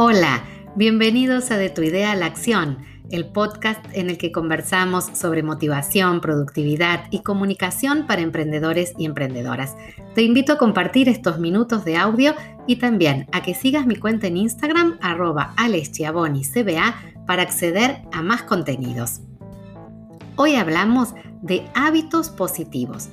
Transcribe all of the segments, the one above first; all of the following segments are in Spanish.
Hola, bienvenidos a De tu idea a la acción, el podcast en el que conversamos sobre motivación, productividad y comunicación para emprendedores y emprendedoras. Te invito a compartir estos minutos de audio y también a que sigas mi cuenta en Instagram arroba CBA para acceder a más contenidos. Hoy hablamos de hábitos positivos.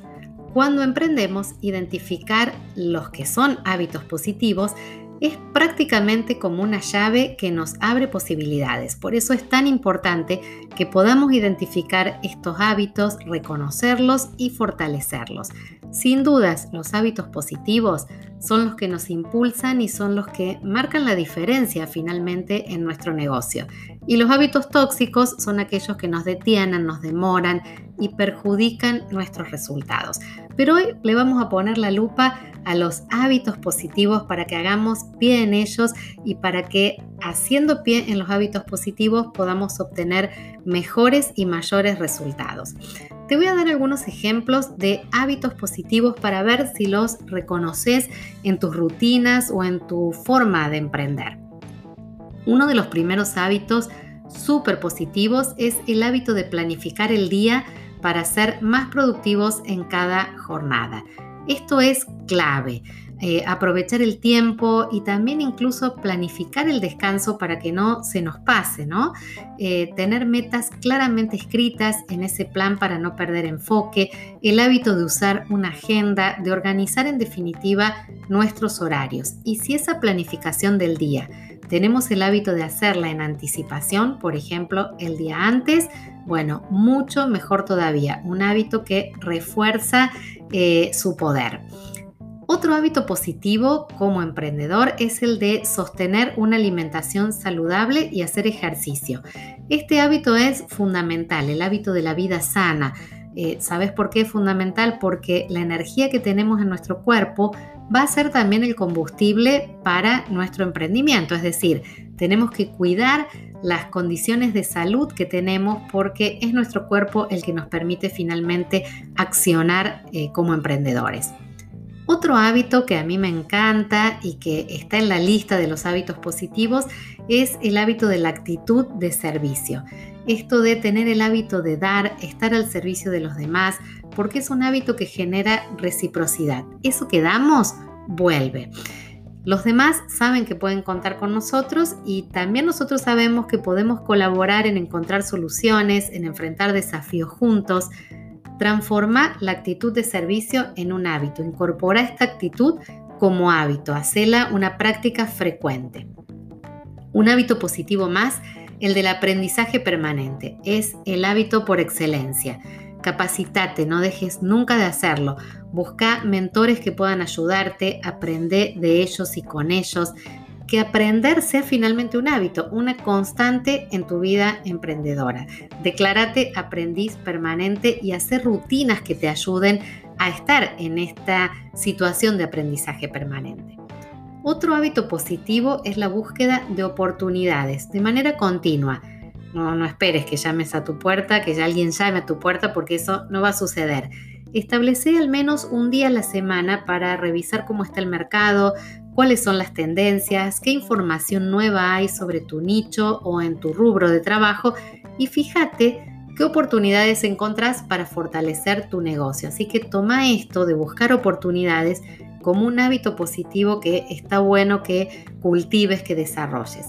Cuando emprendemos, identificar los que son hábitos positivos es prácticamente como una llave que nos abre posibilidades. Por eso es tan importante que podamos identificar estos hábitos, reconocerlos y fortalecerlos. Sin dudas, los hábitos positivos son los que nos impulsan y son los que marcan la diferencia finalmente en nuestro negocio. Y los hábitos tóxicos son aquellos que nos detienen, nos demoran y perjudican nuestros resultados. Pero hoy le vamos a poner la lupa a los hábitos positivos para que hagamos pie en ellos y para que haciendo pie en los hábitos positivos podamos obtener mejores y mayores resultados. Te voy a dar algunos ejemplos de hábitos positivos para ver si los reconoces en tus rutinas o en tu forma de emprender. Uno de los primeros hábitos súper positivos es el hábito de planificar el día para ser más productivos en cada jornada. Esto es clave. Eh, aprovechar el tiempo y también incluso planificar el descanso para que no se nos pase, ¿no? Eh, tener metas claramente escritas en ese plan para no perder enfoque, el hábito de usar una agenda, de organizar en definitiva nuestros horarios. Y si esa planificación del día tenemos el hábito de hacerla en anticipación, por ejemplo, el día antes, bueno, mucho mejor todavía, un hábito que refuerza eh, su poder. Otro hábito positivo como emprendedor es el de sostener una alimentación saludable y hacer ejercicio. Este hábito es fundamental, el hábito de la vida sana. Eh, ¿Sabes por qué es fundamental? Porque la energía que tenemos en nuestro cuerpo va a ser también el combustible para nuestro emprendimiento. Es decir, tenemos que cuidar las condiciones de salud que tenemos porque es nuestro cuerpo el que nos permite finalmente accionar eh, como emprendedores. Otro hábito que a mí me encanta y que está en la lista de los hábitos positivos es el hábito de la actitud de servicio. Esto de tener el hábito de dar, estar al servicio de los demás, porque es un hábito que genera reciprocidad. Eso que damos vuelve. Los demás saben que pueden contar con nosotros y también nosotros sabemos que podemos colaborar en encontrar soluciones, en enfrentar desafíos juntos, Transforma la actitud de servicio en un hábito. Incorpora esta actitud como hábito. Hacela una práctica frecuente. Un hábito positivo más, el del aprendizaje permanente. Es el hábito por excelencia. Capacitate, no dejes nunca de hacerlo. Busca mentores que puedan ayudarte, aprende de ellos y con ellos que aprender sea finalmente un hábito, una constante en tu vida emprendedora. Declárate aprendiz permanente y hacer rutinas que te ayuden a estar en esta situación de aprendizaje permanente. Otro hábito positivo es la búsqueda de oportunidades de manera continua. No, esperes que llames a tu puerta, que alguien llame a tu puerta, porque eso no va a suceder. Establece al menos un día a la semana para revisar cómo está el mercado, cuáles son las tendencias, qué información nueva hay sobre tu nicho o en tu rubro de trabajo y fíjate qué oportunidades encontrás para fortalecer tu negocio. Así que toma esto de buscar oportunidades como un hábito positivo que está bueno que cultives, que desarrolles.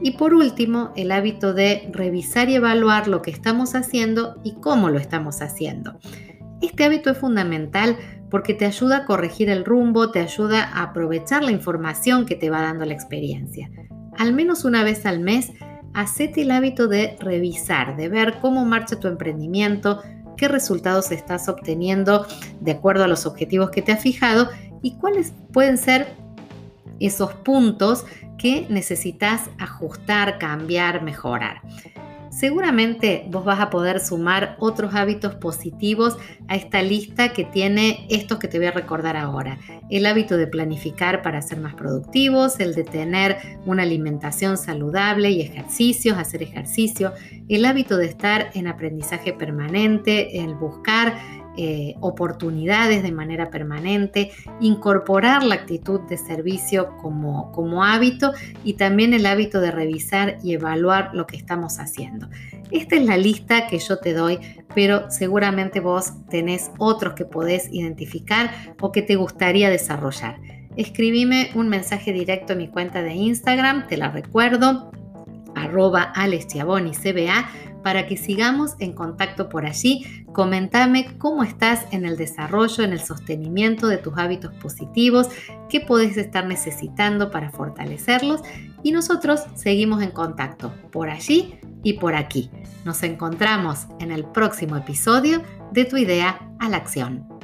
Y por último, el hábito de revisar y evaluar lo que estamos haciendo y cómo lo estamos haciendo. Este hábito es fundamental porque te ayuda a corregir el rumbo, te ayuda a aprovechar la información que te va dando la experiencia. Al menos una vez al mes, hacete el hábito de revisar, de ver cómo marcha tu emprendimiento, qué resultados estás obteniendo de acuerdo a los objetivos que te has fijado y cuáles pueden ser esos puntos que necesitas ajustar, cambiar, mejorar. Seguramente vos vas a poder sumar otros hábitos positivos a esta lista que tiene estos que te voy a recordar ahora. El hábito de planificar para ser más productivos, el de tener una alimentación saludable y ejercicios, hacer ejercicio, el hábito de estar en aprendizaje permanente, el buscar eh, oportunidades de manera permanente, incorporar la actitud de servicio como, hábito y también el hábito de revisar y evaluar lo que estamos haciendo. Esta es la lista que yo te doy, pero seguramente vos tenés otros que podés identificar o que te gustaría desarrollar. Escribime un mensaje directo a mi cuenta de Instagram, te la recuerdo, arroba CBA, para que sigamos en contacto por allí. Comentame cómo estás en el desarrollo, en el sostenimiento de tus hábitos positivos, qué podés estar necesitando para fortalecerlos y nosotros seguimos en contacto por allí y por aquí. Nos encontramos en el próximo episodio de Tu idea a la acción.